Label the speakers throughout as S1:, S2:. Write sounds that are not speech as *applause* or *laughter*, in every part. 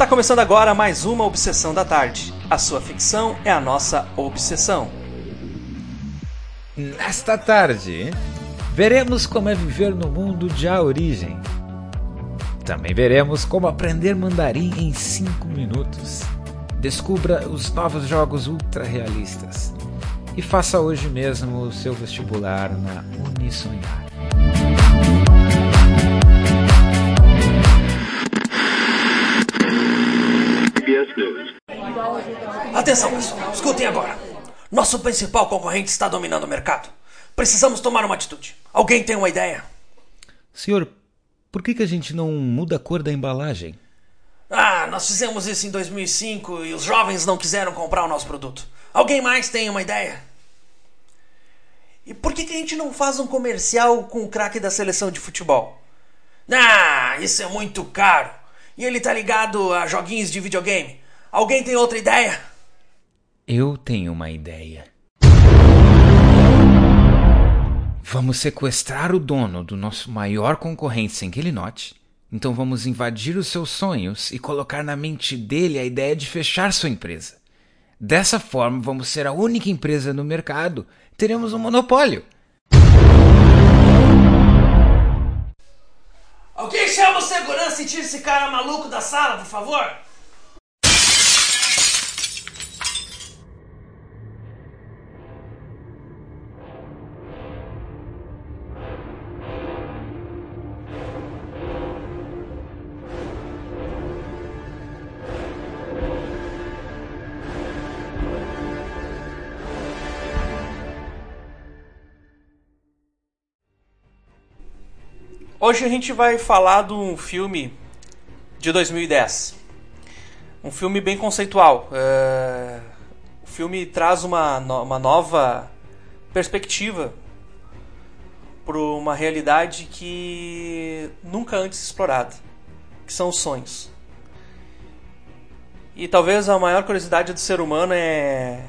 S1: Está começando agora mais uma Obsessão da Tarde. A sua ficção é a nossa obsessão.
S2: Nesta tarde, veremos como é viver no mundo de A Origem. Também veremos como aprender mandarim em 5 minutos. Descubra os novos jogos ultra realistas. E faça hoje mesmo o seu vestibular na Unisonhar.
S1: Atenção, pessoal, escutem agora. Nosso principal concorrente está dominando o mercado. Precisamos tomar uma atitude. Alguém tem uma ideia?
S2: Senhor, por que, que a gente não muda a cor da embalagem?
S1: Ah, nós fizemos isso em 2005 e os jovens não quiseram comprar o nosso produto. Alguém mais tem uma ideia? E por que, que a gente não faz um comercial com o craque da seleção de futebol? Ah, isso é muito caro. E ele tá ligado a joguinhos de videogame. Alguém tem outra ideia?
S2: Eu tenho uma ideia. Vamos sequestrar o dono do nosso maior concorrente sem que ele note. Então vamos invadir os seus sonhos e colocar na mente dele a ideia de fechar sua empresa. Dessa forma, vamos ser a única empresa no mercado. Teremos um monopólio.
S1: Alguém chama o segurança e tira esse cara maluco da sala, por favor? Hoje a gente vai falar de um filme de 2010. Um filme bem conceitual. É... O filme traz uma, uma nova perspectiva para uma realidade que nunca antes explorada, que são os sonhos. E talvez a maior curiosidade do ser humano é,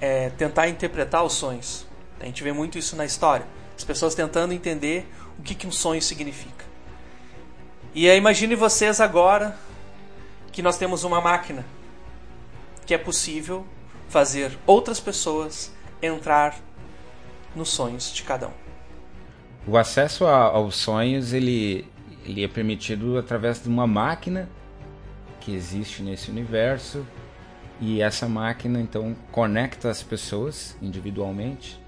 S1: é tentar interpretar os sonhos. A gente vê muito isso na história. As pessoas tentando entender o que, que um sonho significa. E aí, imagine vocês agora que nós temos uma máquina que é possível fazer outras pessoas entrar nos sonhos de cada um.
S2: O acesso a, aos sonhos ele, ele é permitido através de uma máquina que existe nesse universo e essa máquina então conecta as pessoas individualmente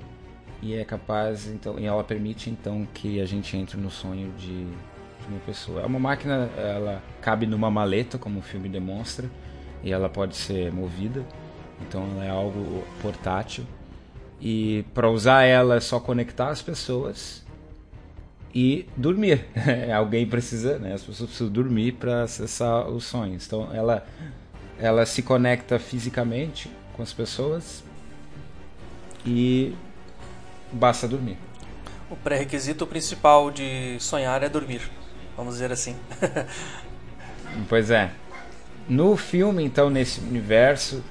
S2: e é capaz então e ela permite então que a gente entre no sonho de, de uma pessoa. É uma máquina, ela cabe numa maleta, como o filme demonstra, e ela pode ser movida. Então ela é algo portátil. E para usar ela é só conectar as pessoas e dormir. *laughs* Alguém precisa, né? As pessoas precisam dormir para acessar os sonhos. Então ela ela se conecta fisicamente com as pessoas e basta dormir.
S1: O pré-requisito principal de sonhar é dormir, vamos dizer assim. *laughs*
S2: pois é. No filme, então, nesse universo,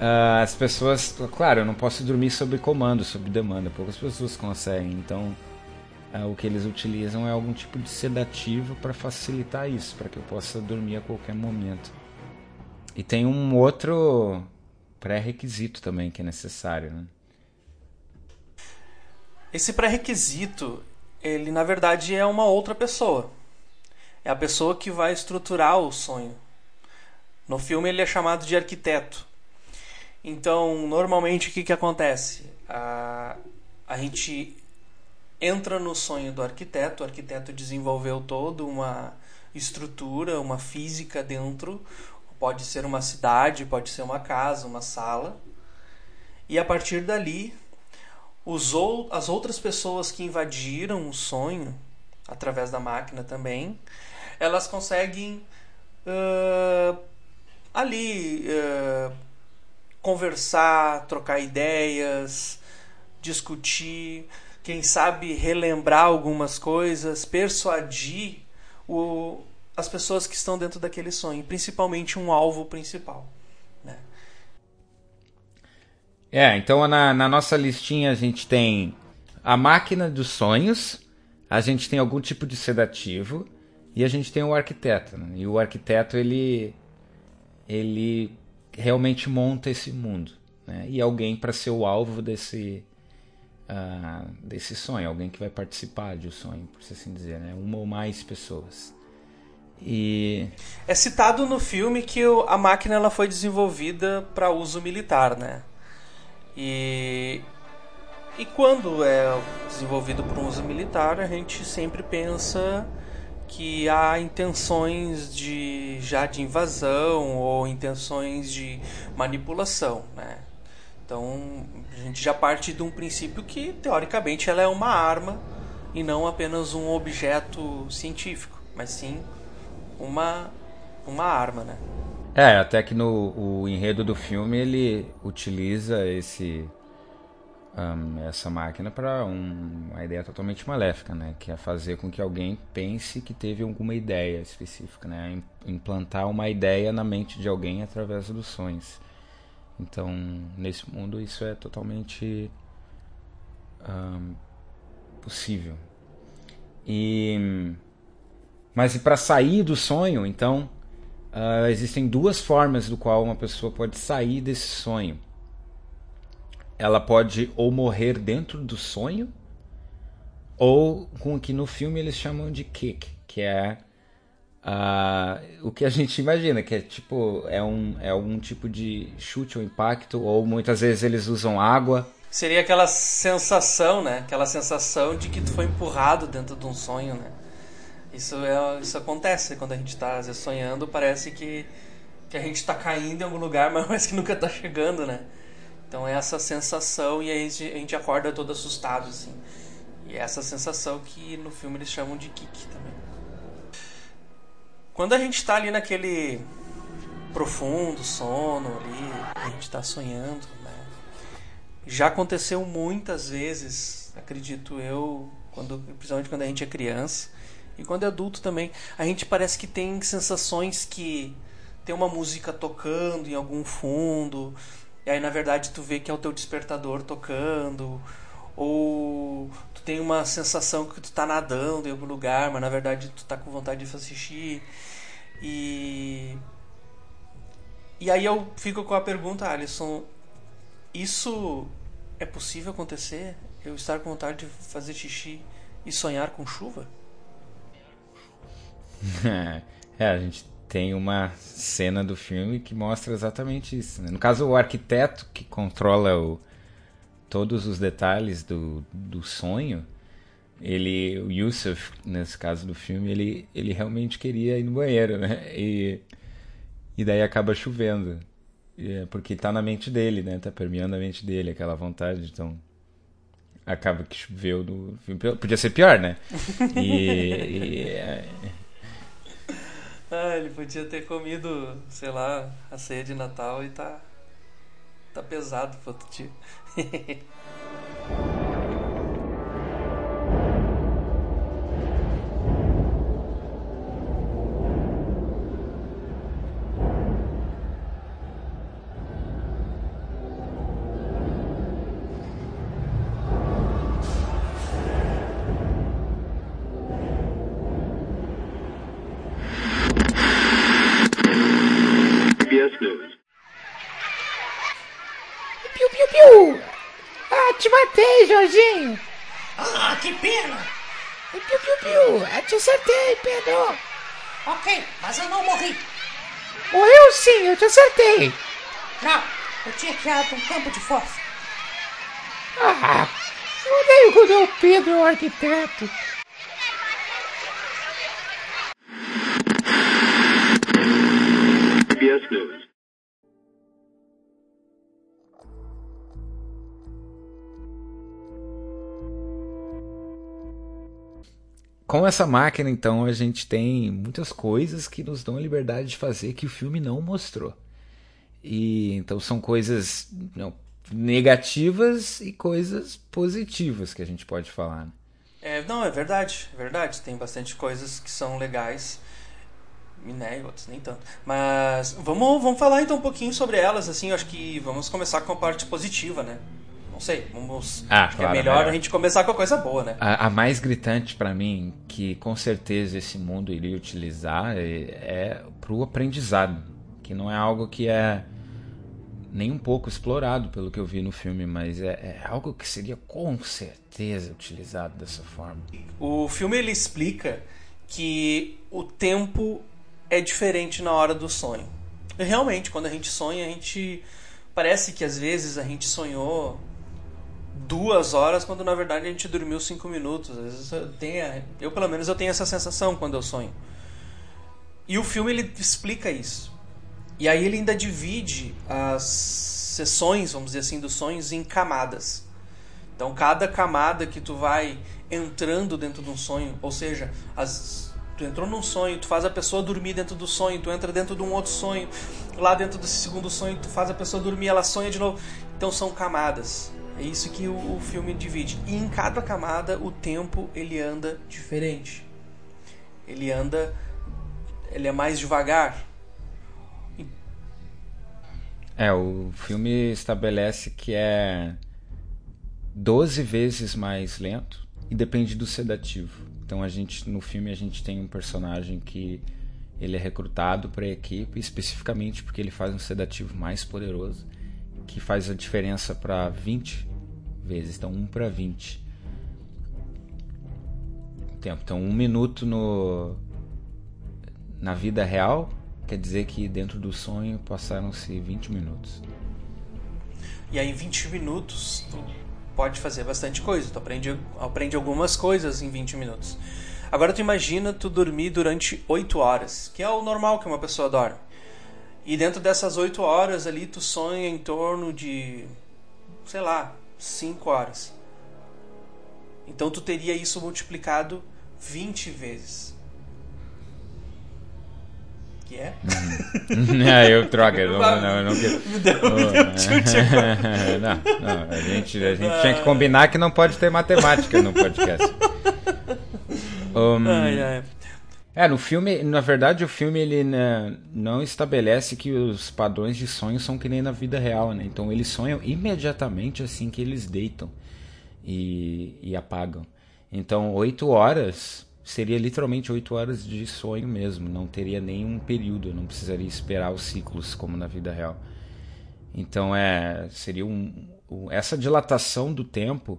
S2: uh, as pessoas. Claro, eu não posso dormir sob comando, sob demanda, poucas pessoas conseguem. Então, uh, o que eles utilizam é algum tipo de sedativo para facilitar isso, para que eu possa dormir a qualquer momento. E tem um outro pré-requisito também que é necessário, né?
S1: Esse pré-requisito, ele na verdade é uma outra pessoa. É a pessoa que vai estruturar o sonho. No filme ele é chamado de arquiteto. Então, normalmente o que, que acontece? A, a gente entra no sonho do arquiteto, o arquiteto desenvolveu toda uma estrutura, uma física dentro, pode ser uma cidade, pode ser uma casa, uma sala. E a partir dali as outras pessoas que invadiram o sonho através da máquina também, elas conseguem uh, ali uh, conversar, trocar ideias, discutir, quem sabe relembrar algumas coisas, persuadir o, as pessoas que estão dentro daquele sonho, principalmente um alvo principal.
S2: É, então na, na nossa listinha a gente tem a máquina dos sonhos, a gente tem algum tipo de sedativo E a gente tem o arquiteto, né? e o arquiteto ele ele realmente monta esse mundo, né? E alguém para ser o alvo desse uh, desse sonho, alguém que vai participar de um sonho, por assim dizer, né? Uma ou mais pessoas. E
S1: é citado no filme que a máquina ela foi desenvolvida para uso militar, né? E e quando é desenvolvido para um uso militar, a gente sempre pensa que há intenções de já de invasão ou intenções de manipulação, né? Então a gente já parte de um princípio que teoricamente ela é uma arma e não apenas um objeto científico, mas sim uma uma arma, né?
S2: É, até que no o enredo do filme ele utiliza esse um, essa máquina para um, uma ideia totalmente maléfica, né? Que é fazer com que alguém pense que teve alguma ideia específica, né? Implantar uma ideia na mente de alguém através dos sonhos. Então, nesse mundo isso é totalmente um, possível. E mas para sair do sonho, então uh, existem duas formas do qual uma pessoa pode sair desse sonho ela pode ou morrer dentro do sonho, ou com o que no filme eles chamam de kick, que é uh, o que a *laughs* gente imagina, que é tipo é um, é um tipo de chute ou impacto, ou muitas vezes eles usam água.
S1: Seria aquela sensação, né? Aquela sensação de que tu foi empurrado dentro de um sonho, né? Isso, é, isso acontece quando a gente está sonhando, parece que, que a gente está caindo em algum lugar, *laughs* mas que nunca está chegando, né? Então é essa sensação e a gente, a gente acorda todo assustado, assim. E é essa sensação que no filme eles chamam de kick também. Quando a gente está ali naquele profundo sono ali, a gente está sonhando, né? Já aconteceu muitas vezes, acredito eu, quando, principalmente quando a gente é criança e quando é adulto também, a gente parece que tem sensações que tem uma música tocando em algum fundo, e aí na verdade tu vê que é o teu despertador tocando, ou tu tem uma sensação que tu tá nadando em algum lugar, mas na verdade tu tá com vontade de fazer xixi. E e aí eu fico com a pergunta, Alisson, isso é possível acontecer? Eu estar com vontade de fazer xixi e sonhar com chuva? *laughs*
S2: é, a gente tem uma cena do filme que mostra exatamente isso. Né? No caso, o arquiteto que controla o, todos os detalhes do, do sonho, ele, o Yusuf, nesse caso do filme, ele, ele realmente queria ir no banheiro, né? E, e daí acaba chovendo. É porque tá na mente dele, né? Tá permeando a mente dele aquela vontade, então acaba que choveu no filme. Podia ser pior, né? *laughs* E, e é,
S1: ah, ele podia ter comido, sei lá, a ceia de Natal e tá. tá pesado pro outro dia. *laughs*
S3: que pena.
S4: Piu, piu, piu. Eu te acertei, Pedro.
S3: Ok, mas eu não morri.
S4: Morreu sim, eu te acertei.
S3: Não, eu tinha criado um campo de força.
S4: Ah, eu odeio quando o Pedro é o arquiteto.
S2: Yes, News. Com essa máquina, então, a gente tem muitas coisas que nos dão a liberdade de fazer que o filme não mostrou. E então são coisas não, negativas e coisas positivas que a gente pode falar. Né?
S1: É, não, é verdade, é verdade. Tem bastante coisas que são legais né, outras nem tanto. Mas vamos, vamos falar então um pouquinho sobre elas, assim, acho que vamos começar com a parte positiva, né? Não sei, vamos.
S2: Ah,
S1: acho que
S2: claro,
S1: é melhor
S2: é.
S1: a gente começar com a coisa boa, né?
S2: A, a mais gritante pra mim, que com certeza esse mundo iria utilizar, é, é pro aprendizado. Que não é algo que é nem um pouco explorado pelo que eu vi no filme, mas é, é algo que seria com certeza utilizado dessa forma.
S1: O filme ele explica que o tempo é diferente na hora do sonho. E realmente, quando a gente sonha, a gente parece que às vezes a gente sonhou duas horas quando na verdade a gente dormiu cinco minutos. Às vezes eu, tenho, eu pelo menos eu tenho essa sensação quando eu sonho. E o filme ele explica isso. E aí ele ainda divide as sessões, vamos dizer assim, dos sonhos em camadas. Então cada camada que tu vai entrando dentro de um sonho, ou seja, as, tu entrou num sonho, tu faz a pessoa dormir dentro do sonho, tu entra dentro de um outro sonho, lá dentro desse segundo sonho tu faz a pessoa dormir, ela sonha de novo. Então são camadas. É isso que o, o filme divide. E em cada camada o tempo ele anda diferente. Ele anda ele é mais devagar.
S2: É, o filme estabelece que é 12 vezes mais lento e depende do sedativo. Então a gente no filme a gente tem um personagem que ele é recrutado para a equipe especificamente porque ele faz um sedativo mais poderoso que faz a diferença para 20 vezes, então 1 para 20. Tempo. Então, um minuto no na vida real quer dizer que dentro do sonho passaram-se 20 minutos.
S1: E aí em 20 minutos tu pode fazer bastante coisa, tu aprende, aprende algumas coisas em 20 minutos. Agora tu imagina tu dormir durante 8 horas, que é o normal que uma pessoa dorme. E dentro dessas 8 horas ali tu sonha em torno de, sei lá, 5 horas. Então tu teria isso multiplicado 20 vezes. Que é?
S2: ah, *laughs* eu troca, eu não, não, eu não quero.
S1: Me deu, me deu chute agora. *laughs*
S2: não, não, a gente, a gente tinha que combinar que não pode ter matemática no podcast. Um, *laughs*
S1: Ai, ai.
S2: É, no filme, na verdade, o filme ele né, não estabelece que os padrões de sonho são que nem na vida real, né? Então eles sonham imediatamente assim que eles deitam e, e apagam. Então, oito horas seria literalmente oito horas de sonho mesmo, não teria nenhum período, não precisaria esperar os ciclos como na vida real. Então, é seria um, um essa dilatação do tempo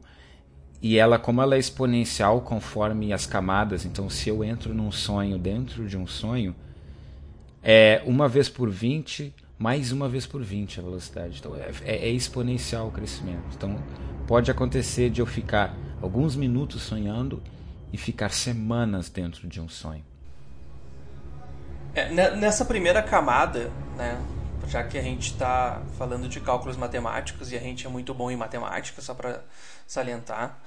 S2: e ela como ela é exponencial conforme as camadas então se eu entro num sonho dentro de um sonho é uma vez por 20 mais uma vez por 20 a velocidade. Então é, é exponencial o crescimento. Então pode acontecer de eu ficar alguns minutos sonhando e ficar semanas dentro de um sonho.
S1: É, ne- nessa primeira camada, né, já que a gente está falando de cálculos matemáticos e a gente é muito bom em matemática, só para salientar.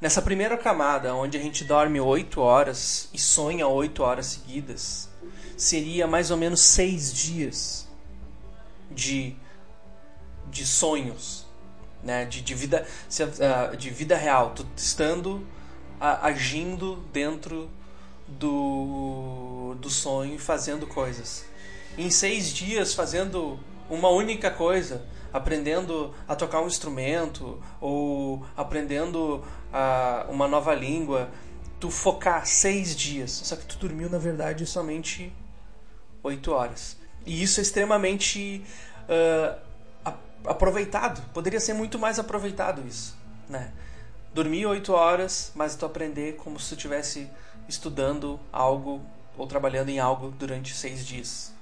S1: Nessa primeira camada, onde a gente dorme 8 horas e sonha 8 horas seguidas, seria mais ou menos 6 dias de, de sonhos, né, de, de, vida, ah, de vida real, estando agindo dentro do, do sonho e fazendo coisas. Em seis dias, fazendo uma única coisa, aprendendo a tocar um instrumento ou aprendendo ah, uma nova língua, tu focar seis dias. Só que tu dormiu, na verdade, somente oito horas. E isso é extremamente a- aproveitado. Poderia ser muito mais aproveitado isso, né? Dormir oito horas, mas tu aprender como se tu estivesse estudando algo ou trabalhando em algo durante seis dias.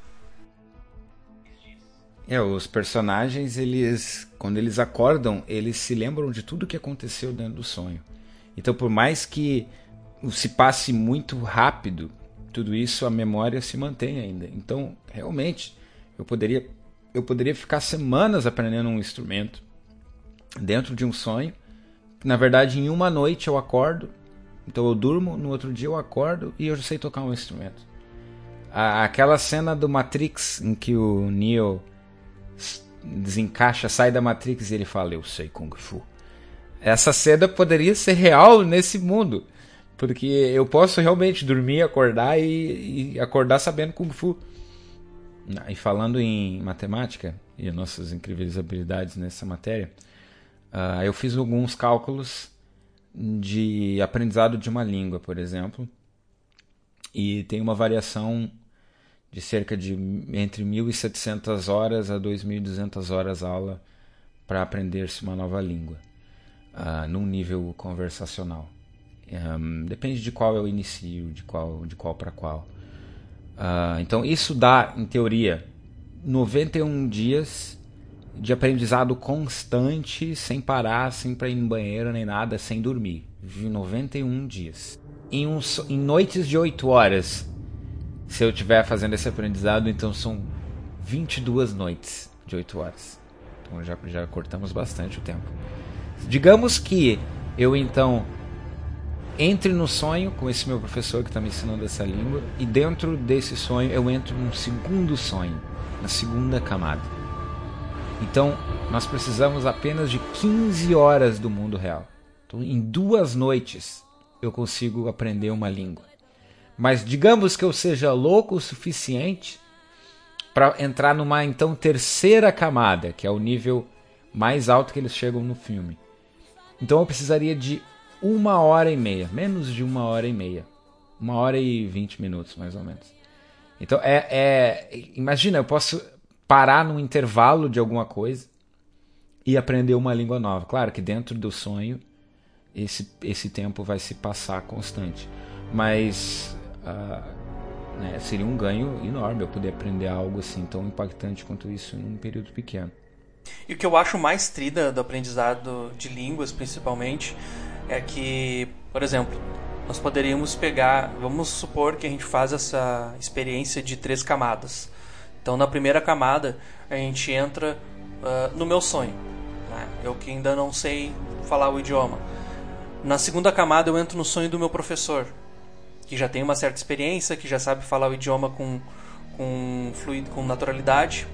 S2: É, os personagens, eles, quando eles acordam, eles se lembram de tudo que aconteceu dentro do sonho. Então, por mais que se passe muito rápido, tudo isso a memória se mantém ainda. Então, realmente, eu poderia eu poderia ficar semanas aprendendo um instrumento dentro de um sonho. Na verdade, em uma noite eu acordo, então eu durmo, no outro dia eu acordo e eu já sei tocar um instrumento. Aquela cena do Matrix em que o Neo desencaixa, sai da Matrix e ele fala: Eu sei Kung Fu. Essa cena poderia ser real nesse mundo. Porque eu posso realmente dormir, acordar e, e acordar sabendo Kung Fu. E falando em matemática e nossas incríveis habilidades nessa matéria, Uh, eu fiz alguns cálculos de aprendizado de uma língua, por exemplo, e tem uma variação de cerca de entre 1.700 horas a 2.200 horas aula para aprender-se uma nova língua, uh, num nível conversacional. Um, depende de qual eu inicio, de qual, de qual para qual. Uh, então isso dá, em teoria, 91 dias de aprendizado constante, sem parar, sem para ir no banheiro nem nada, sem dormir. De 91 dias. Em, um, em noites de 8 horas, se eu estiver fazendo esse aprendizado, então são 22 noites de 8 horas. Então já, já cortamos bastante o tempo. Digamos que eu então entre no sonho com esse meu professor que está me ensinando essa língua e dentro desse sonho eu entro num segundo sonho, na segunda camada. Então nós precisamos apenas de 15 horas do mundo real. Então, em duas noites eu consigo aprender uma língua. Mas digamos que eu seja louco o suficiente para entrar numa então terceira camada, que é o nível mais alto que eles chegam no filme. Então eu precisaria de uma hora e meia, menos de uma hora e meia, uma hora e vinte minutos mais ou menos. Então é, é, imagina, eu posso parar num intervalo de alguma coisa e aprender uma língua nova. Claro que dentro do sonho esse, esse tempo vai se passar constante, mas uh, né, seria um ganho enorme eu poder aprender algo assim tão impactante quanto isso em um período pequeno.
S1: E o que eu acho mais trida do aprendizado de línguas, principalmente, é que, por exemplo, nós poderíamos pegar, vamos supor que a gente faz essa experiência de três camadas. Então, na primeira camada, a gente entra uh, no meu sonho. Né? Eu que ainda não sei falar o idioma. Na segunda camada, eu entro no sonho do meu professor, que já tem uma certa experiência, que já sabe falar o idioma com, com fluido, com naturalidade.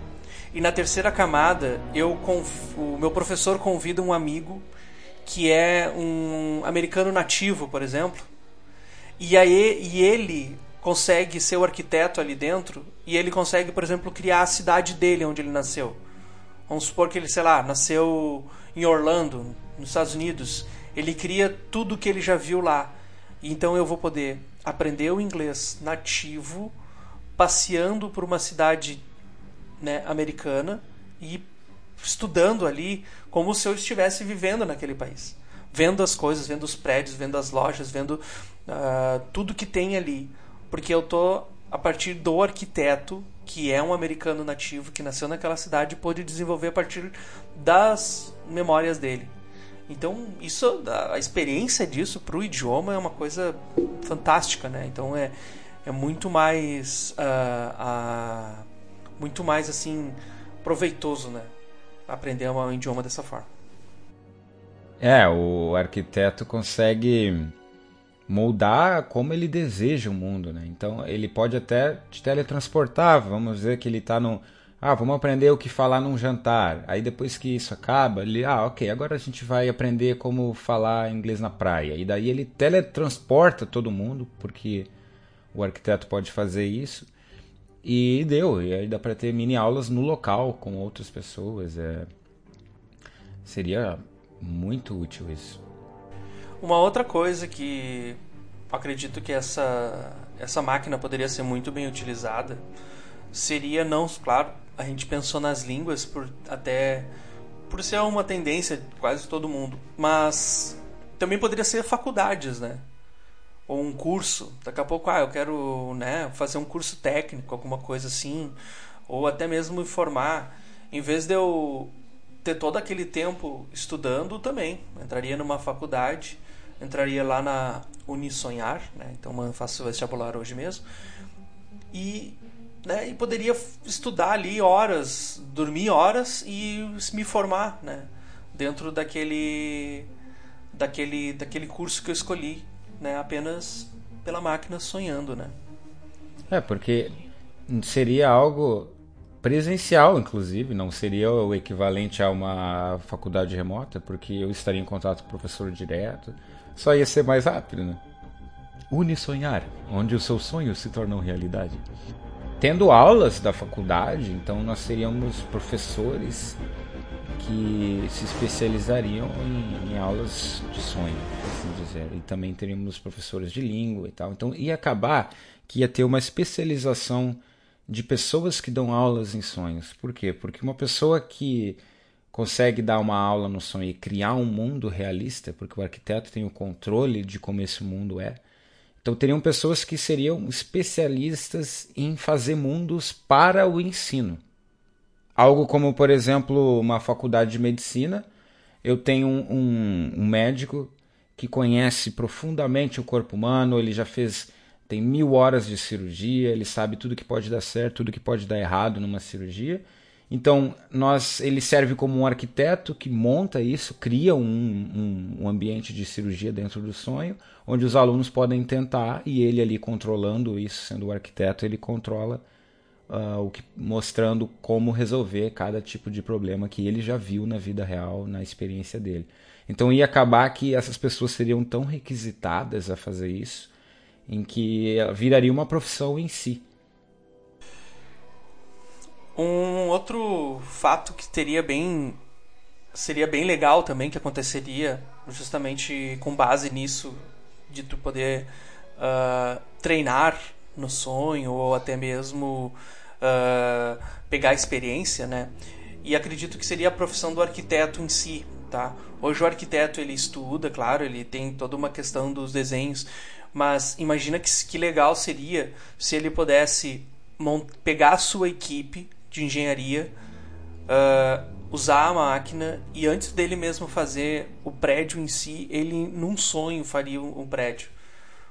S1: E na terceira camada, eu o meu professor convida um amigo que é um americano nativo, por exemplo, e aí e ele consegue ser o arquiteto ali dentro e ele consegue, por exemplo, criar a cidade dele onde ele nasceu. Vamos supor que ele, sei lá, nasceu em Orlando, nos Estados Unidos. Ele cria tudo que ele já viu lá. Então eu vou poder aprender o inglês nativo, passeando por uma cidade né, americana e estudando ali como se eu estivesse vivendo naquele país. Vendo as coisas, vendo os prédios, vendo as lojas, vendo uh, tudo que tem ali. Porque eu tô a partir do arquiteto, que é um americano nativo, que nasceu naquela cidade pôde desenvolver a partir das memórias dele. Então, isso, a experiência disso para o idioma é uma coisa fantástica, né? Então, é, é muito mais, uh, uh, muito mais assim proveitoso, né? aprender um idioma dessa forma.
S2: É, o arquiteto consegue moldar como ele deseja o mundo, né? Então ele pode até te teletransportar, vamos dizer que ele está no ah, vamos aprender o que falar num jantar. Aí depois que isso acaba, ele, ah, ok, agora a gente vai aprender como falar inglês na praia. E daí ele teletransporta todo mundo, porque o arquiteto pode fazer isso. E deu, e aí dá para ter mini aulas no local com outras pessoas. É... Seria muito útil isso.
S1: Uma outra coisa que acredito que essa, essa máquina poderia ser muito bem utilizada seria não, claro, a gente pensou nas línguas por até por ser uma tendência de quase todo mundo, mas também poderia ser faculdades, né? ou um curso. Daqui a pouco, ah, eu quero né, fazer um curso técnico, alguma coisa assim, ou até mesmo me formar. Em vez de eu ter todo aquele tempo estudando, também entraria numa faculdade, entraria lá na Unisonhar, né? então eu faço vestibular hoje mesmo, e, né, e poderia estudar ali horas, dormir horas e me formar né? dentro daquele, daquele, daquele curso que eu escolhi né, apenas pela máquina sonhando, né?
S2: É, porque seria algo presencial, inclusive, não seria o equivalente a uma faculdade remota, porque eu estaria em contato com o professor direto, só ia ser mais rápido, né? Unisonhar, onde os seus sonhos se tornam realidade. Tendo aulas da faculdade, então nós seríamos professores que se especializariam em, em, aulas de sonho, assim dizer. E também teríamos professores de língua e tal. Então ia acabar que ia ter uma especialização de pessoas que dão aulas em sonhos. Por quê? Porque uma pessoa que consegue dar uma aula no sonho e criar um mundo realista, porque o arquiteto tem o controle de como esse mundo é. Então teriam pessoas que seriam especialistas em fazer mundos para o ensino. Algo como, por exemplo, uma faculdade de medicina. Eu tenho um, um, médico que conhece profundamente o corpo humano, ele já fez tem mil horas de cirurgia, ele sabe tudo que pode dar certo, tudo que pode dar errado numa cirurgia. Então, nós, ele serve como um arquiteto que monta isso, cria um, um, um, ambiente de cirurgia dentro do sonho, onde os alunos podem tentar e ele ali controlando isso, sendo o arquiteto, ele controla uh, o que, mostrando como resolver cada tipo de problema que ele já viu na vida real, na experiência dele. Então ia acabar que essas pessoas seriam tão requisitadas a fazer isso, em que viraria uma profissão em si.
S1: Um outro fato que teria bem seria bem legal também que aconteceria justamente com base nisso de tu poder uh, treinar no sonho ou até mesmo uh, pegar experiência, né? E acredito que seria a profissão do arquiteto em si, tá? Hoje o arquiteto ele estuda, claro, ele tem toda uma questão dos desenhos, mas imagina que, que legal seria se ele pudesse pegar a sua equipe de engenharia, uh, usar a máquina e antes dele mesmo fazer o prédio em si, ele num sonho faria um, prédio.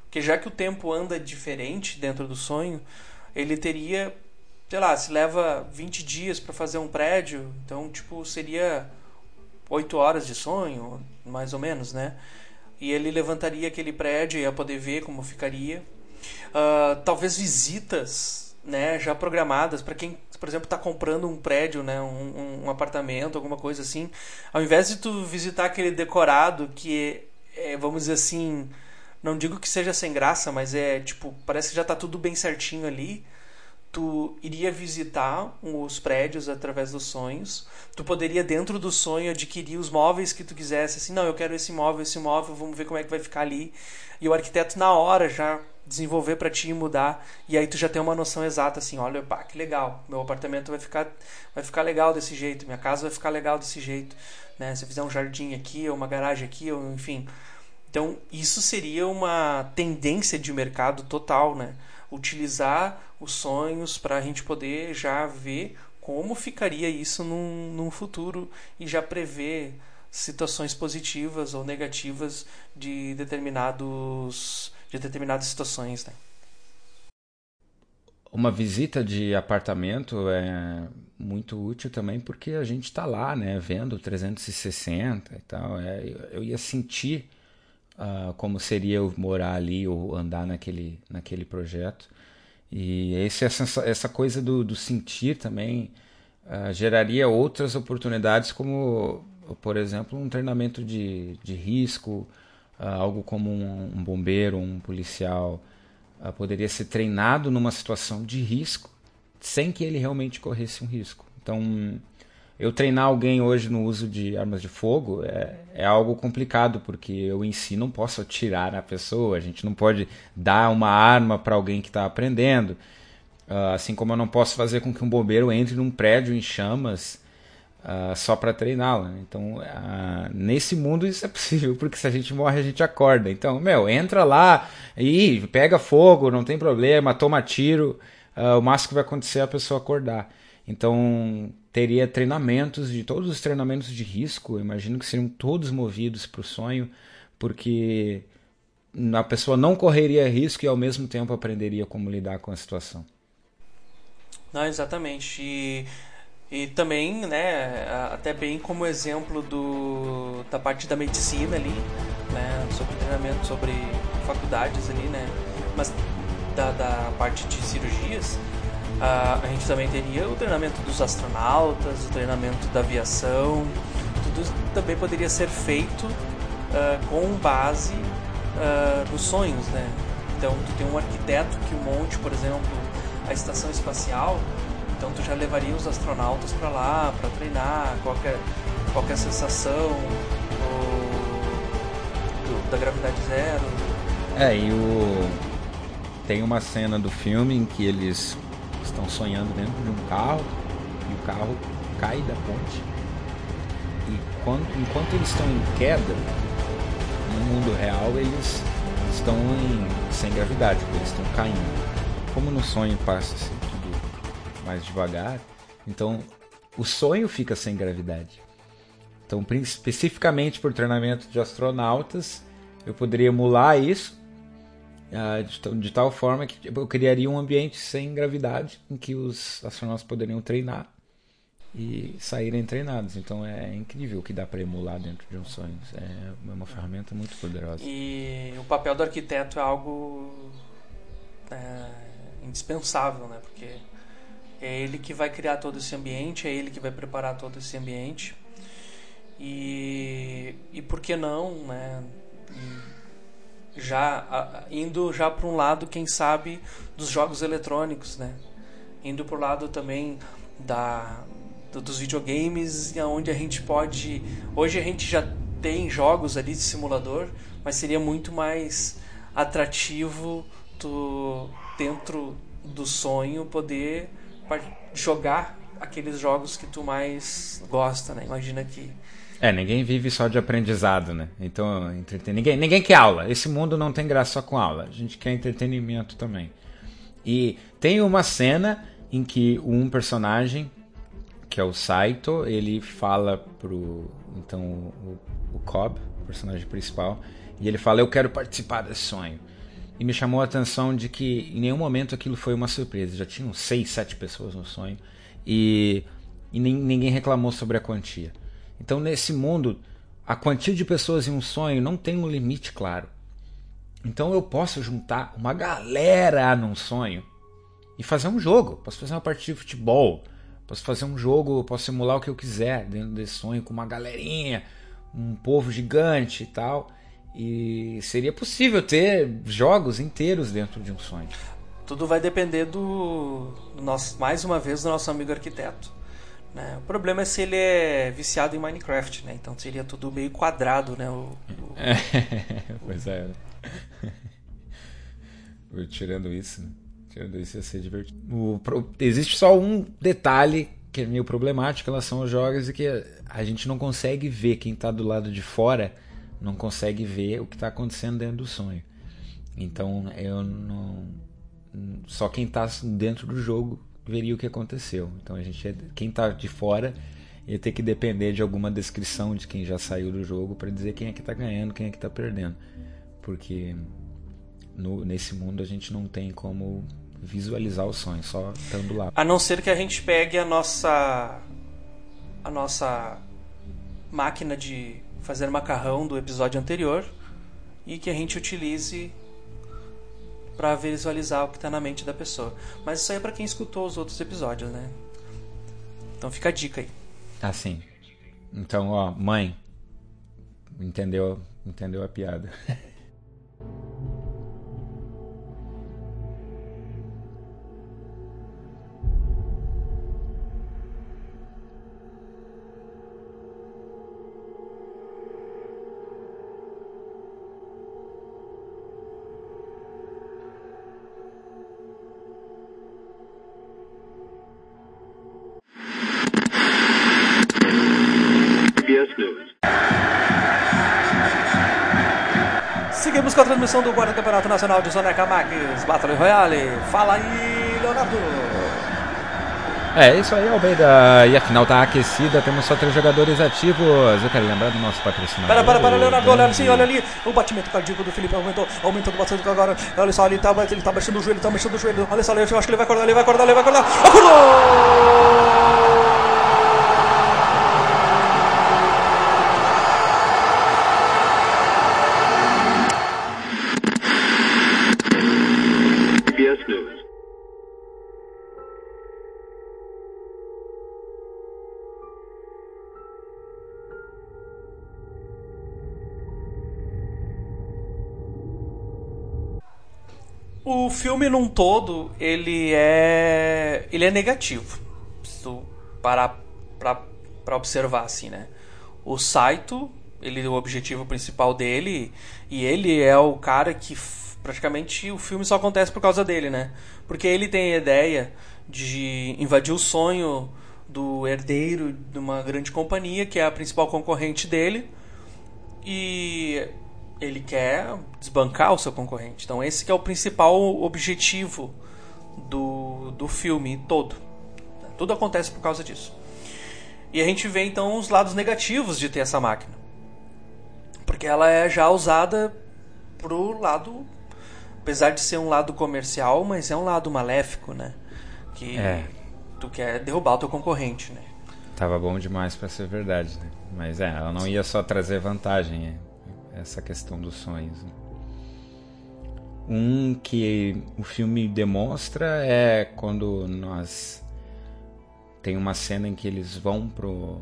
S1: Porque já que o tempo anda diferente dentro do sonho, ele teria sei lá, se leva 20 dias para fazer um prédio, então, tipo, seria 8 horas de sonho, mais ou menos, né? E ele levantaria aquele prédio e ia poder ver como ficaria. Uh, talvez visitas, né, já programadas para quem, por exemplo, está comprando um prédio, né, um, um, apartamento, alguma coisa assim. Ao invés de tu visitar aquele decorado que é, vamos dizer assim, não digo que seja sem graça, mas é tipo, parece que já está tudo bem certinho ali tu iria visitar os prédios através dos sonhos. Tu poderia dentro do sonho adquirir os móveis que tu quisesse, assim, não, eu quero esse móvel, esse móvel, vamos ver como é que vai ficar ali. E o arquiteto na hora já desenvolver para ti e mudar, e aí tu já tem uma noção exata assim, olha, pá, que legal, meu apartamento vai ficar vai ficar legal desse jeito, minha casa vai ficar legal desse jeito, né? Se eu fizer um jardim aqui, ou uma garagem aqui, ou enfim. Então, isso seria uma tendência de mercado total, né? utilizar os sonhos para a gente poder já ver como ficaria isso num, num futuro e já prever situações positivas ou negativas de determinados de determinadas situações, né?
S2: Uma visita de apartamento é muito útil também porque a gente está lá, né, vendo 360 e tal. É, eu ia sentir uh, como seria eu morar ali ou andar naquele, naquele projeto. E esse, essa, essa coisa do, do sentir também uh, geraria outras oportunidades, como, por exemplo, um treinamento de, de risco, algo como um, um, bombeiro, um policial, poderia ser treinado numa situação de risco sem que ele realmente corresse um risco. Então, eu treinar alguém hoje no uso de armas de fogo é, é algo complicado, porque eu em si não posso atirar na pessoa, a gente não pode dar uma arma para alguém que está aprendendo. Uh, assim como eu não posso fazer com que um bombeiro entre num prédio em chamas uh, só para treiná-lo. Né? Então, uh, nesse mundo isso é possível, *laughs* porque se a gente morre, a gente acorda. Então, meu, entra lá e pega fogo, não tem problema, toma tiro. o máximo que vai acontecer é a pessoa acordar. Então, teria treinamentos de todos os treinamentos de risco, imagino que seriam todos movidos para o sonho, porque a pessoa não correria risco e ao mesmo tempo aprenderia como lidar com a situação.
S1: Não, exatamente. E, e também, né, até bem como exemplo do, da parte da medicina ali, né, sobre treinamento, sobre faculdades ali, né, mas da, da parte de cirurgias, Uh, a gente também teria o treinamento dos astronautas, o treinamento da aviação, tudo também poderia ser feito uh, com base uh, nos sonhos, né? Então, tu tem um arquiteto que monte, por exemplo, a estação espacial, tu já levaria os astronautas para lá para treinar, qualquer qualquer sensação do, da gravidade zero.
S2: É, e o. Tem uma cena do filme em que eles estão sonhando dentro de um carro e o carro cai da ponte. E quando, enquanto eles estão em queda, no mundo real eles estão em, sem gravidade, porque eles estão caindo. Como no sonho passa assim, mais devagar, então o sonho fica sem gravidade. Então, especificamente por treinamento de astronautas, eu poderia emular isso uh, de, tal forma que tipo, eu criaria um ambiente sem gravidade em que os astronautas poderiam treinar e saírem treinados. Então é incrível o que dá para emular dentro de um sonho. É uma ferramenta muito poderosa.
S1: E o papel do arquiteto é algo é, indispensável, né? Porque é ele que vai criar todo esse ambiente, é ele que vai preparar todo esse ambiente. E, e por que não, né? já indo já para um lado, quem sabe, dos jogos eletrônicos, né? Indo para o lado também da dos videogames, onde a gente pode. Hoje a gente já tem jogos ali de simulador, mas seria muito mais atrativo tu, dentro do sonho, poder jogar aqueles jogos que tu mais gosta, né? Imagina que
S2: é, ninguém vive só de aprendizado, né? Então, entreten... ninguém, ninguém quer aula. Esse mundo não tem graça só com aula. A gente quer entretenimento também. E tem uma cena em que um personagem, que é o Saito, ele fala pro então o, o Cobb, personagem principal, e ele fala: "Eu quero participar desse sonho". E me chamou a atenção de que em nenhum momento aquilo foi uma surpresa. Já tinham seis, sete pessoas no sonho e, e ninguém reclamou sobre a quantia. Então, nesse mundo, a quantia de pessoas em um sonho não tem um limite claro. Então, eu posso juntar uma galera num sonho e fazer um jogo. Posso fazer uma partida de futebol, posso fazer um jogo, posso simular o que eu quiser dentro desse sonho com uma galerinha, um povo gigante e tal. E seria possível ter jogos inteiros dentro de um sonho.
S1: Tudo vai depender do, do nosso, mais uma vez, do nosso amigo arquiteto. Né? O problema é se ele é viciado em Minecraft, né? Então seria tudo meio quadrado, né? O, o... *laughs*
S2: Pois é. *laughs* Tirando isso, né? tirando isso ia ser divertido. O, existe só um detalhe que é meio problemático em relação aos jogos e que a gente não consegue ver quem está do lado de fora não consegue ver o que está acontecendo dentro do sonho. Então eu não só quem está dentro do jogo veria o que aconteceu. Então a gente, quem está de fora, ia ter que depender de alguma descrição de quem já saiu do jogo para dizer quem é que está ganhando, quem é que está perdendo, porque no, nesse mundo a gente não tem como visualizar o sonho, só estando lá.
S1: A não ser que a gente pegue a nossa a nossa máquina de fazer macarrão do episódio anterior e que a gente utilize para visualizar o que está na mente da pessoa. Mas isso aí é para quem escutou os outros episódios, né? Então fica a dica aí.
S2: Ah, sim. Então, ó, mãe, entendeu, entendeu a piada. *laughs*
S1: Transmissão do Guarda Campeonato Nacional de Soneca Max Battle Royale. Fala aí, Leonardo.
S2: É, isso aí, Almeida. E a final tá aquecida, temos só três jogadores ativos. Eu quero lembrar do nosso patrocinador.
S1: Para, para, para, Leonardo, olha sim, olha ali. O batimento cardíaco do Felipe aumentou, aumentando bastante agora. Olha só, ele tá, ele tá mexendo o joelho, tá mexendo o joelho. Olha só, eu acho que ele vai acordar, ele vai acordar, ele vai acordar. Acordou! O filme num todo, ele é ele é negativo. Se tu parar pra, pra observar assim, né? o Saito, ele o objetivo principal dele, e ele é o cara que praticamente o filme só acontece por causa dele, né? Porque ele tem a ideia de invadir o sonho do herdeiro de uma grande companhia, que é a principal concorrente dele, e ele quer desbancar o seu concorrente. Então esse que é o principal objetivo do, do filme todo. Tudo acontece por causa disso. E a gente vê então os lados negativos de ter essa máquina. Porque ela é já usada pro lado. Apesar de ser um lado comercial, mas é um lado maléfico, né? Que
S2: É.
S1: tu quer derrubar o teu concorrente, né?
S2: Tava bom demais pra ser verdade, né? Mas é, ela não ia só trazer vantagem, é, essa questão dos sonhos. né? Um que o filme demonstra é quando nós tem uma cena em que eles vão pro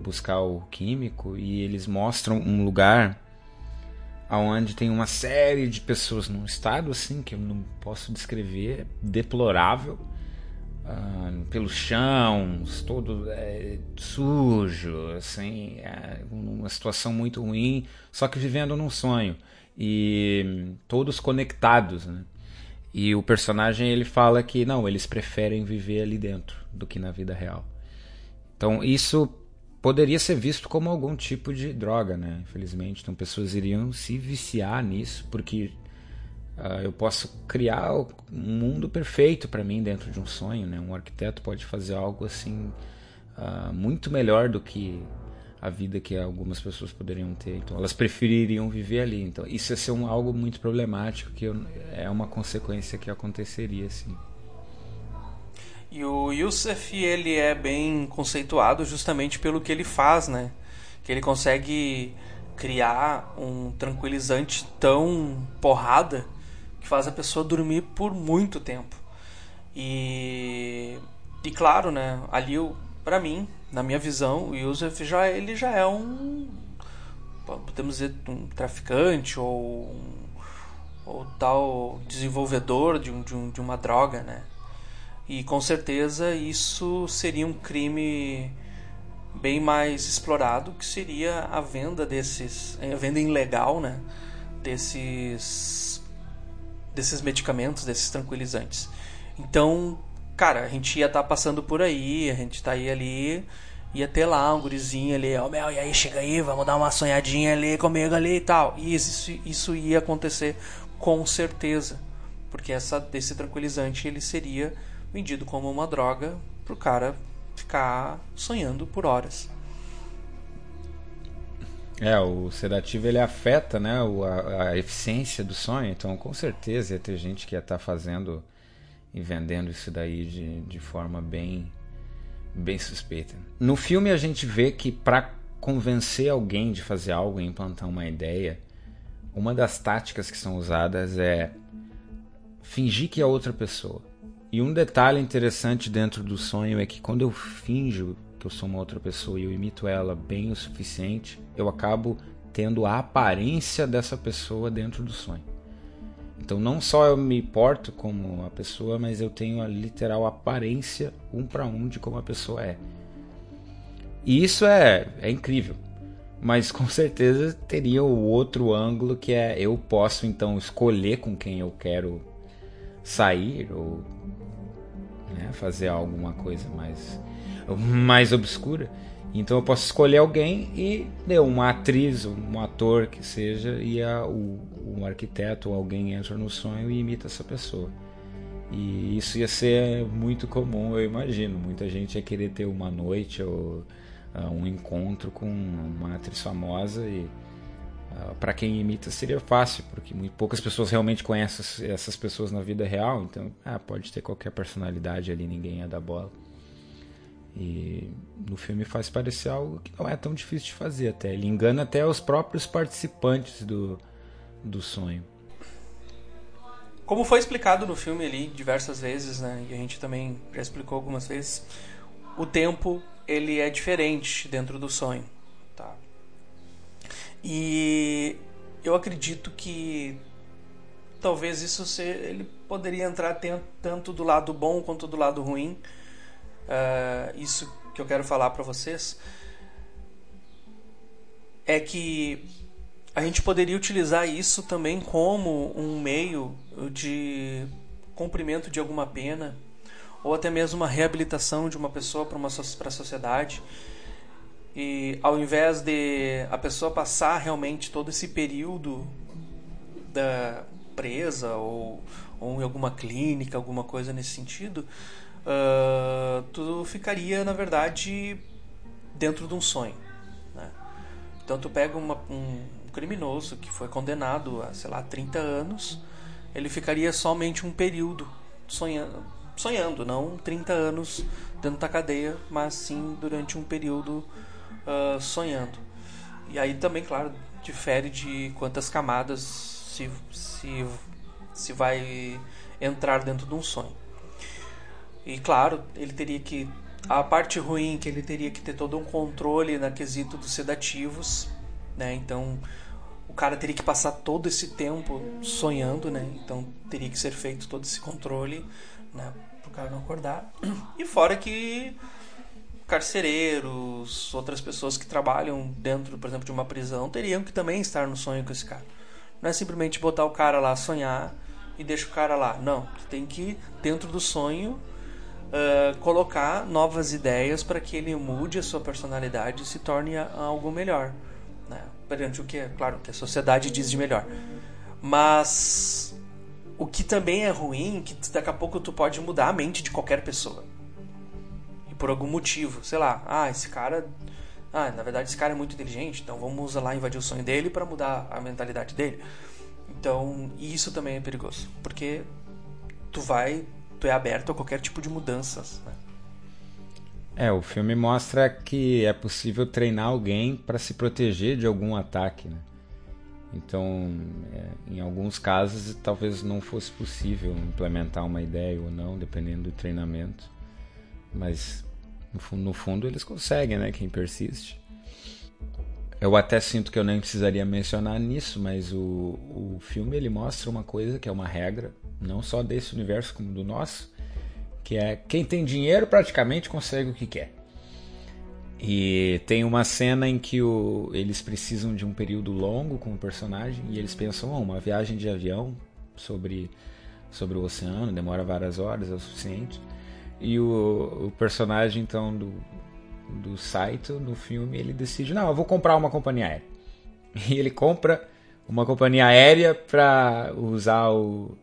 S2: buscar o químico e eles mostram um lugar aonde tem uma série de pessoas num estado assim que eu não posso descrever, deplorável ah, pelo chão, todo é, sujo, assim, é, uma situação muito ruim, só que vivendo num sonho e todos conectados, né? E o personagem ele fala que não, eles preferem viver ali dentro do que na vida real. Então isso poderia ser visto como algum tipo de droga, né? Infelizmente, então pessoas iriam se viciar nisso porque ah, eu posso criar um mundo perfeito para mim dentro de um sonho, né? Um arquiteto pode fazer algo assim ah, muito melhor do que a vida que algumas pessoas poderiam ter. Então elas prefeririam viver ali. Então isso ia ser um, algo muito problemático que eu- é uma consequência que aconteceria assim.
S1: E o Youssef, ele é bem conceituado justamente pelo que ele faz, né? Que ele consegue criar um tranquilizante tão porrada que faz a pessoa dormir por muito tempo. E, e claro, né? Ali, pra mim, na minha visão, o Youssef já, ele já é um... Podemos dizer um traficante ou um, ou tal desenvolvedor de, um, de, um, de uma droga, né? E com certeza isso seria um crime bem mais explorado, que seria a venda desses, a venda ilegal, né, desses desses medicamentos, desses tranquilizantes. Então, cara, a gente ia estar passando por aí, a gente tá aí ali, ia ter lá um gurizinho ali, ó, Mel, e aí, chega aí, vamos dar uma sonhadinha ali comigo ali e tal. E isso, isso ia acontecer com certeza, porque essa, desse tranquilizante ele seria vendido como uma droga pro cara ficar sonhando por horas.
S2: É, o sedativo ele afeta, né, o- a, a eficiência do sonho, então com certeza ia ter gente que ia estar fazendo e vendendo isso daí de, de forma bem bem suspeita. No filme a gente vê que para convencer alguém de fazer algo e implantar uma ideia, uma das táticas que são usadas é fingir que é outra pessoa. E um detalhe interessante dentro do sonho é que quando eu finjo que eu sou uma outra pessoa e eu imito ela bem o suficiente, eu acabo tendo a aparência dessa pessoa dentro do sonho. Então não só eu me porto como a pessoa, mas eu tenho a literal aparência um para um de como a pessoa é. E isso é, é incrível. Mas com *laughs* certeza teria o outro ângulo que é eu posso então escolher com quem eu quero sair ou né, fazer alguma coisa mais mais obscura. Então eu posso escolher alguém e deu uma atriz, um ator que seja, e a, o, um arquiteto ou alguém entra no sonho e imita essa pessoa. E isso ia ser muito comum, eu imagino. Muita gente ia querer ter uma noite ou uh, um encontro com uma atriz famosa e uh, para quem imita seria fácil, porque muito poucas pessoas realmente conhecem essas pessoas na vida real. Então, ah, pode ter qualquer personalidade ali, ninguém ia dar bola. E no filme faz parecer algo que não é tão difícil de fazer até. Ele engana até os próprios participantes do, do sonho.
S1: Como foi explicado no filme ali diversas vezes, né? E a gente também já explicou algumas vezes, o tempo ele é diferente dentro do sonho, tá? E eu acredito que talvez isso se, ele poderia entrar tanto do lado bom quanto do lado ruim. Uh, isso que eu quero falar para vocês. é que a gente poderia utilizar isso também como um meio de cumprimento de alguma pena ou até mesmo uma reabilitação de uma pessoa para a sociedade. E ao invés de a pessoa passar realmente todo esse período da presa ou, ou em alguma clínica, alguma coisa nesse sentido, uh, tudo ficaria na verdade dentro de um sonho. Né? Então tu pega uma, um criminoso que foi condenado a, sei lá, 30 anos, ele ficaria somente um período sonhando, sonhando não 30 anos dentro da cadeia, mas sim durante um período uh, sonhando. E aí também, claro, difere de quantas camadas se, se, se vai entrar dentro de um sonho. E claro, ele teria que. A parte ruim que ele teria que ter todo um controle na quesito dos sedativos, né? Então o cara teria que passar todo esse tempo sonhando, né? Então teria que ser feito todo esse controle, né? Para o cara não acordar. E fora que carcereiros, outras pessoas que trabalham dentro, por exemplo, de uma prisão, teriam que também estar no sonho com esse cara. Não é simplesmente botar o cara lá sonhar e deixa o cara lá. Não, tu tem que dentro do sonho uh, colocar novas ideias para que ele mude a sua personalidade e se torne algo melhor perante o que, claro, que a sociedade diz de melhor. Mas o que também é ruim, que daqui a pouco tu pode mudar a mente de qualquer pessoa. E por algum motivo, sei lá, ah, esse cara, ah, na verdade esse cara é muito inteligente, então vamos lá invadir o sonho dele para mudar a mentalidade dele. Então, isso também é perigoso, porque tu vai, tu é aberto a qualquer tipo de mudanças, né?
S2: É, o filme mostra que é possível treinar alguém para se proteger de algum ataque, né? Então, é, em alguns casos, talvez não fosse possível implementar uma ideia ou não, dependendo do treinamento. Mas, no, no fundo, eles conseguem, né? Quem persiste. Eu até sinto que eu nem precisaria mencionar nisso, mas o, o filme ele mostra uma coisa que é uma regra, não só desse universo como do nosso, que é quem tem dinheiro praticamente consegue o que quer. E tem uma cena em que o, eles precisam de um período longo com o personagem e eles pensam, oh, uma viagem de avião sobre, sobre o oceano demora várias horas, é o suficiente. E o, o personagem então do, do Saito no filme ele decide, não, eu vou comprar uma companhia aérea. *laughs* E ele compra uma companhia aérea para usar o,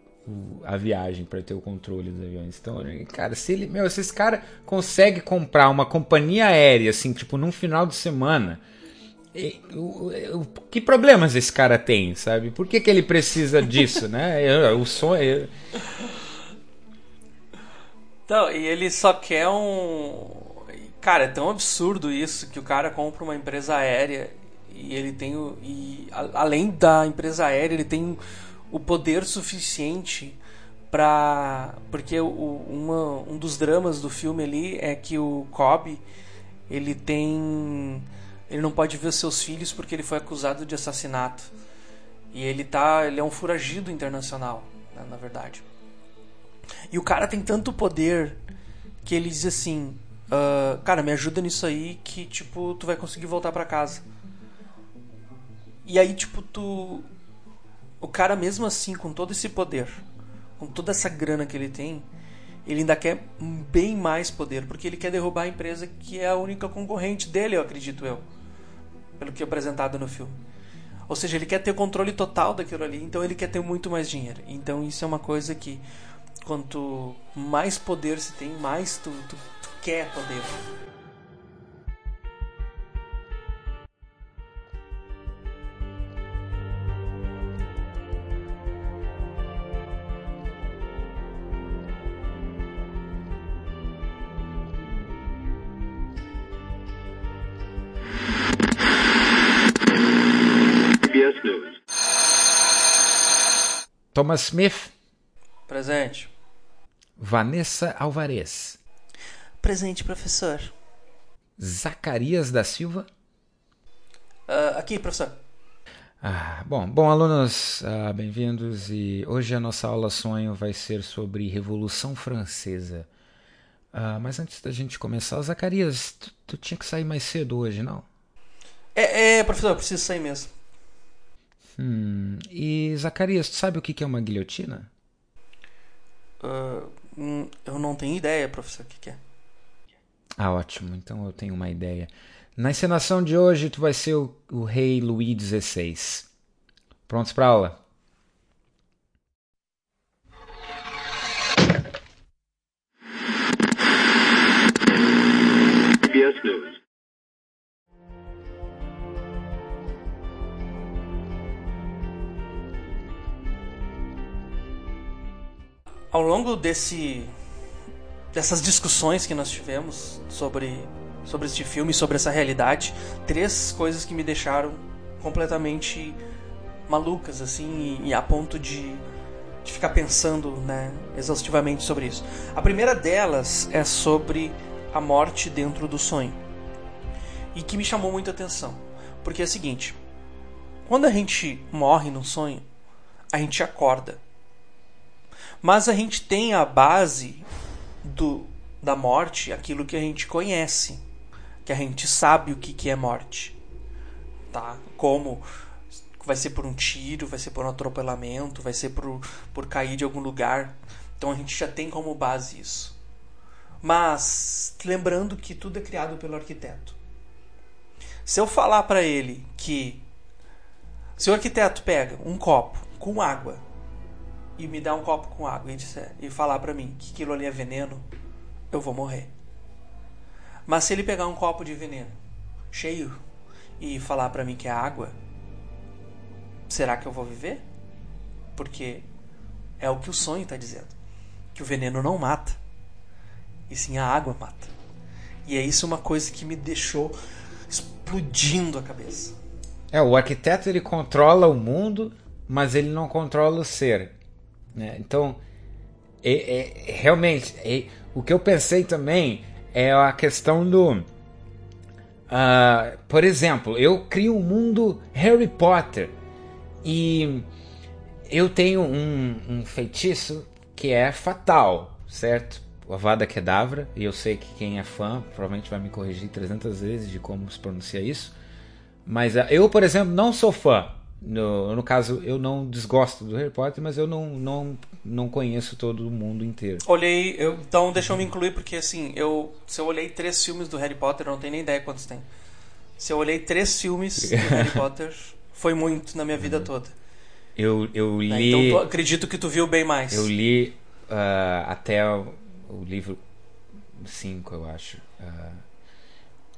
S2: a viagem para ter o controle dos aviões. Então, cara, se ele, meu, se esse cara consegue comprar uma companhia aérea assim, tipo num final de semana, e, o, o, que problemas esse cara tem, sabe? Por que, que ele precisa disso, né? *laughs* O sonho.
S1: Então, e ele só quer um. Cara, é tão absurdo isso que o cara compra uma empresa aérea e ele tem o. E além da empresa aérea, ele tem o poder suficiente para porque o, uma, um dos dramas do filme ali é que o Cobb ele tem ele não pode ver seus filhos porque ele foi acusado de assassinato. E ele tá ele é um foragido internacional né, na verdade. E o cara tem tanto poder que ele diz assim uh, cara me ajuda nisso aí que tipo tu vai conseguir voltar para casa. E aí tipo tu o cara mesmo assim, com todo esse poder, com toda essa grana que ele tem, ele ainda quer bem mais poder, porque ele quer derrubar a empresa que é a única concorrente dele, eu acredito eu, pelo que é apresentado no filme. Ou seja, ele quer ter o controle total daquilo ali, então ele quer ter muito mais dinheiro. Então isso é uma coisa que quanto mais poder se tem, mais tu, tu, tu quer poder.
S2: Thomas Smith.
S1: Presente.
S2: Vanessa Alvarez.
S1: Presente, professor.
S2: Zacarias da Silva.
S1: Uh, aqui, professor.
S2: Ah, bom, bom, alunos, ah, bem-vindos. E hoje a nossa aula sonho vai ser sobre Revolução Francesa. Ah, mas antes da gente começar, Zacarias, tu, tu, tinha que sair mais cedo hoje, não?
S1: É, é, professor, eu preciso sair mesmo.
S2: Hum, e Zacarias, tu sabe o que que é uma guilhotina?
S1: Ah, hum, eu não tenho ideia, professor, o que, que é.
S2: Ah, ótimo. Então eu tenho uma ideia. Na encenação de hoje, tu vai ser o, o rei Luís XVI. Prontos pra aula?
S5: CBS News.
S1: Ao longo desse dessas discussões que nós tivemos sobre sobre este filme, sobre essa realidade, três coisas que me deixaram completamente malucas assim e, e a ponto de, de ficar pensando, né, exaustivamente sobre isso. A primeira delas é sobre a morte dentro do sonho. E que me chamou muita atenção, porque é o seguinte, quando a gente morre num sonho, a gente acorda. Mas a gente tem a base do, da morte, aquilo que a gente conhece, que a gente sabe o que, que é morte, tá? Como vai ser por um tiro, vai ser por um atropelamento, vai ser por, por cair de algum lugar. Então a gente já tem como base isso. Mas lembrando que tudo é criado pelo arquiteto. Se eu falar para ele que se o arquiteto pega um copo com água e me dá um copo com água e, disser, e falar para mim que aquilo ali é veneno, eu vou morrer. Mas se ele pegar um copo de veneno cheio e falar para mim que é água, será que eu vou viver? Porque é o que o sonho está dizendo, que o veneno não mata, e sim a água mata. E é isso uma coisa que me deixou explodindo a cabeça.
S2: É, o arquiteto ele controla o mundo, mas ele não controla o ser. Né? Então, é, é, realmente, é, o que eu pensei também é a questão do. Uh, por exemplo, eu crio um mundo Harry Potter e eu tenho um, um feitiço que é fatal, certo? O Avada Kedavra, e eu sei que quem é fã provavelmente vai me corrigir 300 vezes de como se pronuncia isso. Mas uh, eu, por exemplo, não sou fã. No, no caso, eu não desgosto do Harry Potter, mas eu não, não, não conheço todo o mundo inteiro.
S1: Olhei, eu, então deixa eu me incluir, porque assim, eu, se eu olhei três filmes do Harry Potter, eu não tenho nem ideia quantos tem. Se eu olhei três filmes do *laughs* Harry Potter, foi muito na minha vida toda.
S2: Eu, eu
S1: né?
S2: li.
S1: Então tu- acredito que tu viu bem mais.
S2: Eu li ah, até o, o livro 5, eu acho. Ah,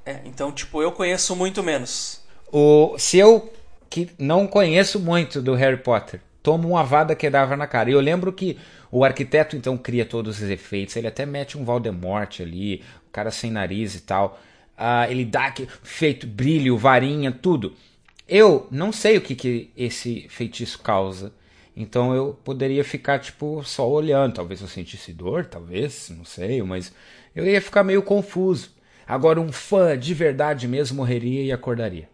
S1: É, então, tipo, eu conheço muito menos.
S2: o, se eu que não conheço muito do Harry Potter, tomo uma vada que dava na cara. E eu lembro que o arquiteto então cria todos os efeitos, ele até mete um Voldemort ali, o cara sem nariz e tal. Ah, ele dá que feito brilho, varinha, tudo. Eu não sei o que, que esse feitiço causa. Então eu poderia ficar, tipo, só olhando. Talvez eu sentisse dor, talvez, não sei, mas eu ia ficar meio confuso. Agora, um fã de verdade mesmo morreria e acordaria.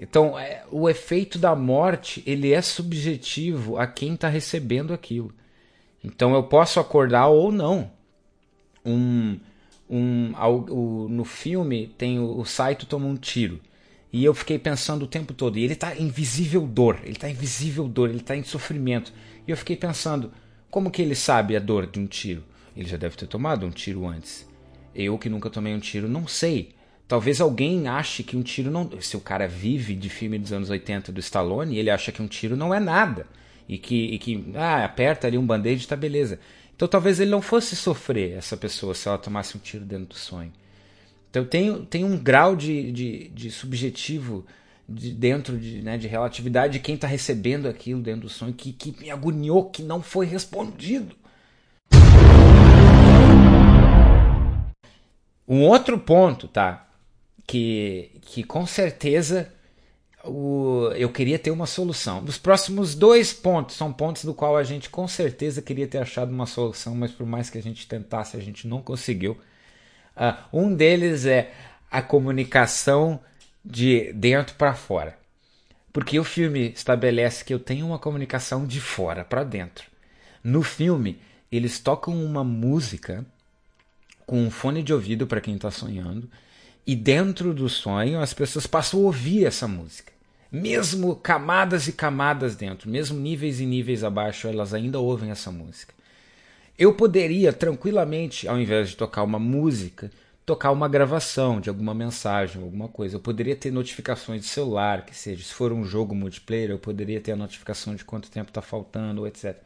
S2: Então, é, o efeito da morte, ele é subjetivo a quem está recebendo aquilo. Então, eu posso acordar ou não. Um, um, ao- o- no filme, tem o, o Saito toma um tiro. E eu fiquei pensando o tempo todo. E ele tá em visível dor. Ele tá em visível dor. Ele tá em sofrimento. E eu fiquei pensando, como que ele sabe a dor de um tiro? Ele já deve ter tomado um tiro antes. Eu que nunca tomei um tiro, não sei. Talvez alguém ache que um tiro não. Se o cara vive de filme dos anos 80 do Stallone, ele acha que um tiro não é nada. E que, e que ah, aperta ali um band-aid tá beleza. Então talvez ele não fosse sofrer, essa pessoa, se ela tomasse um tiro dentro do sonho. Então tem, tem um grau de, de, de subjetivo de dentro de, né, de relatividade de quem está recebendo aquilo dentro do sonho que, que me agoniou, que não foi respondido. Um outro ponto, tá? Que, que com certeza o, eu queria ter uma solução. Os próximos dois pontos são pontos do qual a gente com certeza queria ter achado uma solução, mas por mais que a gente tentasse, a gente não conseguiu. Ah, um deles é a comunicação de dentro para fora. Porque o filme estabelece que eu tenho uma comunicação de fora para dentro. No filme, eles tocam uma música com um fone de ouvido para quem está sonhando E dentro do sonho, as pessoas passam a ouvir essa música. Mesmo camadas e camadas dentro, mesmo níveis e níveis abaixo, elas ainda ouvem essa música. Eu poderia tranquilamente, ao invés de tocar uma música, tocar uma gravação de alguma mensagem, alguma coisa. Eu poderia ter notificações de celular, que seja, se for um jogo multiplayer, eu poderia ter a notificação de quanto tempo está faltando, etc.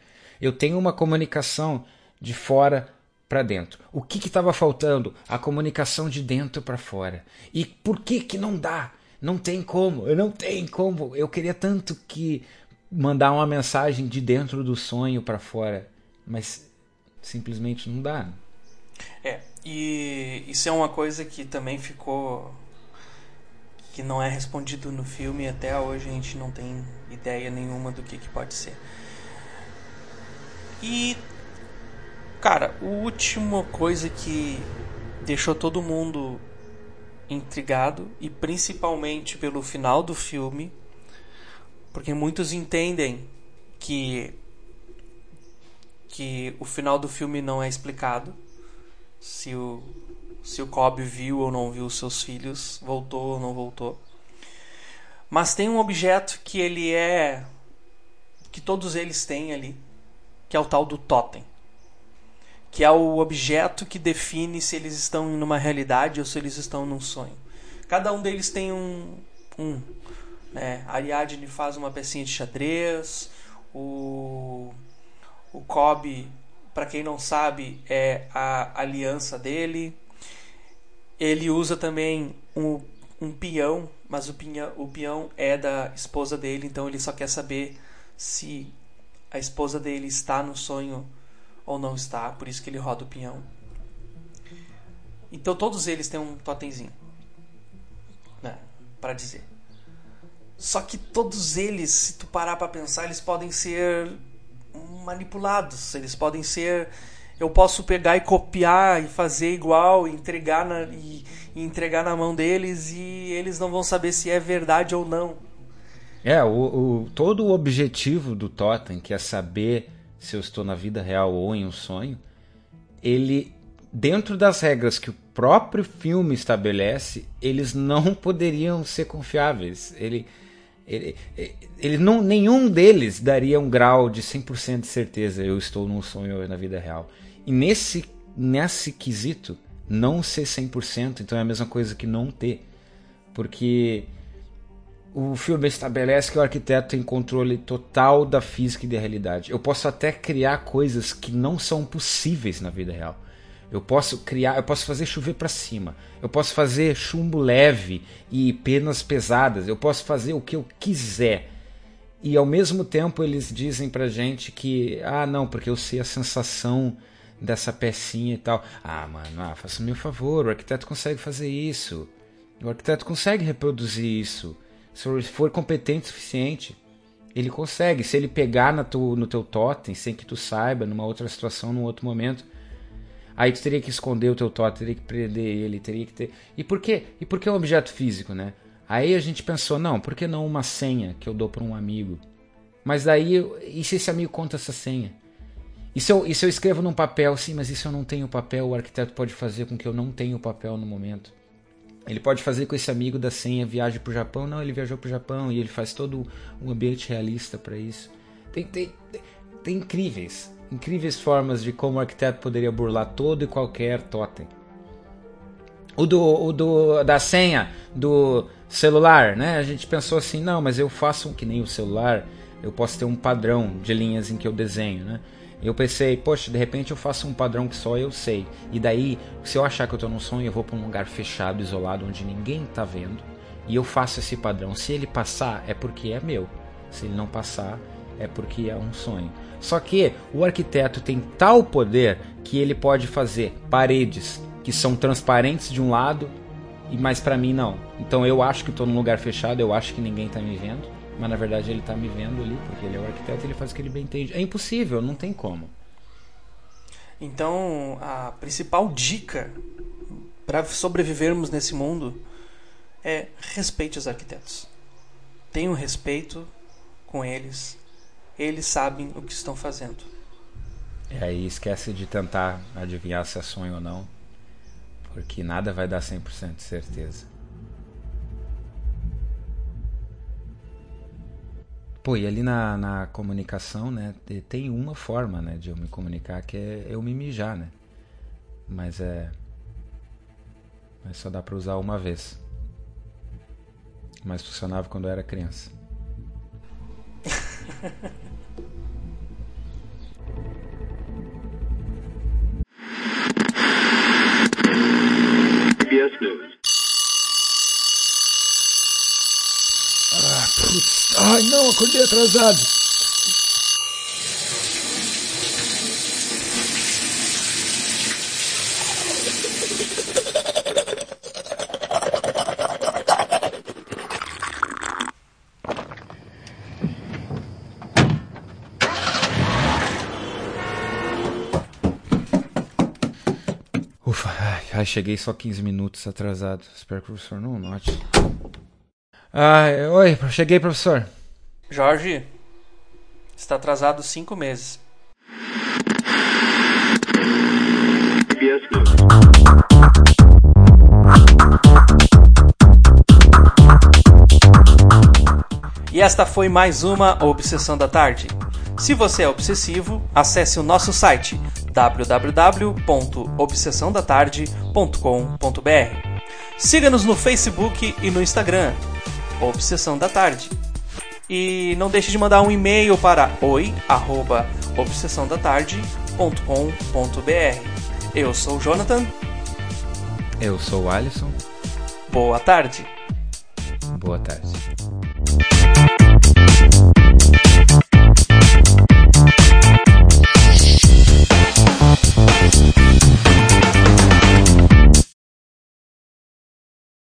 S2: Eu tenho uma comunicação de fora para dentro. O que estava faltando? A comunicação de dentro para fora. E por que que não dá? Não tem como, eu não tem como. Eu queria tanto que mandar uma mensagem de dentro do sonho para fora, mas simplesmente não dá.
S1: É, e isso é uma coisa que também ficou que não é respondido no filme até hoje a gente não tem ideia nenhuma do que, que pode ser. E cara, a última coisa que deixou todo mundo intrigado e principalmente pelo final do filme, porque muitos entendem que que o final do filme não é explicado se o se o Cobb viu ou não viu seus filhos, voltou ou não voltou. Mas tem um objeto que ele é que todos eles têm ali, que é o tal do totem. Que é o objeto que define se eles estão numa realidade ou se eles estão num sonho. Cada um deles tem um. um né? Ariadne faz uma pecinha de xadrez, o, o para quem não sabe, é a aliança dele. Ele usa também um, um peão, mas o, pinha, o peão é da esposa dele, então ele só quer saber se a esposa dele está no sonho ou não está, por isso que ele roda o pinhão. Então todos eles têm um totemzinho, né, para dizer. Só que todos eles, se tu parar para pensar, eles podem ser manipulados. Eles podem ser. Eu posso pegar e copiar e fazer igual, entregar na, e, e entregar na mão deles e eles não vão saber se é verdade ou não.
S2: É, o, o, todo o objetivo do Totem, que é saber se eu estou na vida real ou em um sonho, ele, dentro das regras que o próprio filme estabelece, eles não *laughs* poderiam ser confiáveis. Ele, ele, ele não, nenhum deles daria um grau de 100% de certeza eu estou num sonho na vida real. E nesse, nesse quesito, não ser 100%, então é a mesma coisa que não ter. Porque o filme estabelece que o arquiteto tem controle total da física e da realidade. Eu posso até criar coisas que não são possíveis na vida real. Eu posso criar, eu posso fazer chover para cima. Eu posso fazer chumbo leve e penas pesadas. Eu posso fazer o que eu quiser. E ao mesmo tempo eles dizem pra gente que, ah, não, porque eu sei a sensação dessa pecinha e tal. Ah, mano, ah, faça-me um favor, o arquiteto consegue fazer isso. O arquiteto consegue reproduzir isso. Se for competente o suficiente, ele consegue. Se ele pegar no teu, no teu totem, sem que tu saiba, numa outra situação, num outro momento, Aí tu teria que esconder o teu totem, teria que prender ele, teria que ter. E por quê? E por que um objeto físico, né? Aí a gente pensou, não, por que não uma senha que eu dou para um amigo? Mas daí, e se esse amigo conta essa senha? E se, eu, e se eu escrevo num papel, sim, mas se eu não tenho papel, o arquiteto pode fazer com que eu não tenha o papel no momento. Ele pode fazer com esse amigo da senha viaje para o Japão. Não, ele viajou para o Japão e ele faz todo um ambiente realista para isso. Tem, tem, tem incríveis incríveis formas de como o arquiteto poderia burlar todo e qualquer totem. O do, o do da senha do celular, né? A gente pensou assim, não, mas eu faço um que nem o celular, eu posso ter um padrão de linhas em que eu desenho, né? Eu pensei, poxa, de repente eu faço um padrão que só eu sei. E daí, se eu achar que eu estou num sonho, eu vou para um lugar fechado, isolado, onde ninguém está vendo, e eu faço esse padrão. Se ele passar, é porque é meu. Se ele não passar, é porque é um sonho. Só que o arquiteto tem tal poder que ele pode fazer paredes que são transparentes de um lado e mais para mim não. Então eu acho que estou num lugar fechado, eu acho que ninguém está me vendo, mas na verdade ele está me vendo ali porque ele é o arquiteto, e ele faz o que ele bem entende. É impossível, não tem como.
S1: Então a principal dica para sobrevivermos nesse mundo é respeite os arquitetos. Tenha um respeito com eles, eles sabem o que estão fazendo.
S2: E aí esquece de tentar adivinhar se é sonho ou não. Porque nada vai dar 100% de certeza. Pô, e ali na, na comunicação, né, tem uma forma, né, de eu me comunicar que é eu me mijar, né? Mas é mas só dá para usar uma vez. Mas funcionava quando eu era criança. *laughs*
S4: Ai, não, acordei atrasado.
S2: Ufa, ai, ai, cheguei só 15 minutos atrasado. Espero que o professor não note. Ah, oi, cheguei, professor.
S1: Jorge, está atrasado cinco meses. E esta foi mais uma Obsessão da Tarde. Se você é obsessivo, acesse o nosso site www.obsessãodatarde.com.br. Siga-nos no Facebook e no Instagram, Obsessão da Tarde. E não deixe de mandar um e-mail para oi@obsessãodatarde.com.br. Eu sou o Jonathan.
S2: Eu sou o Alisson.
S1: Boa tarde.
S2: Boa tarde.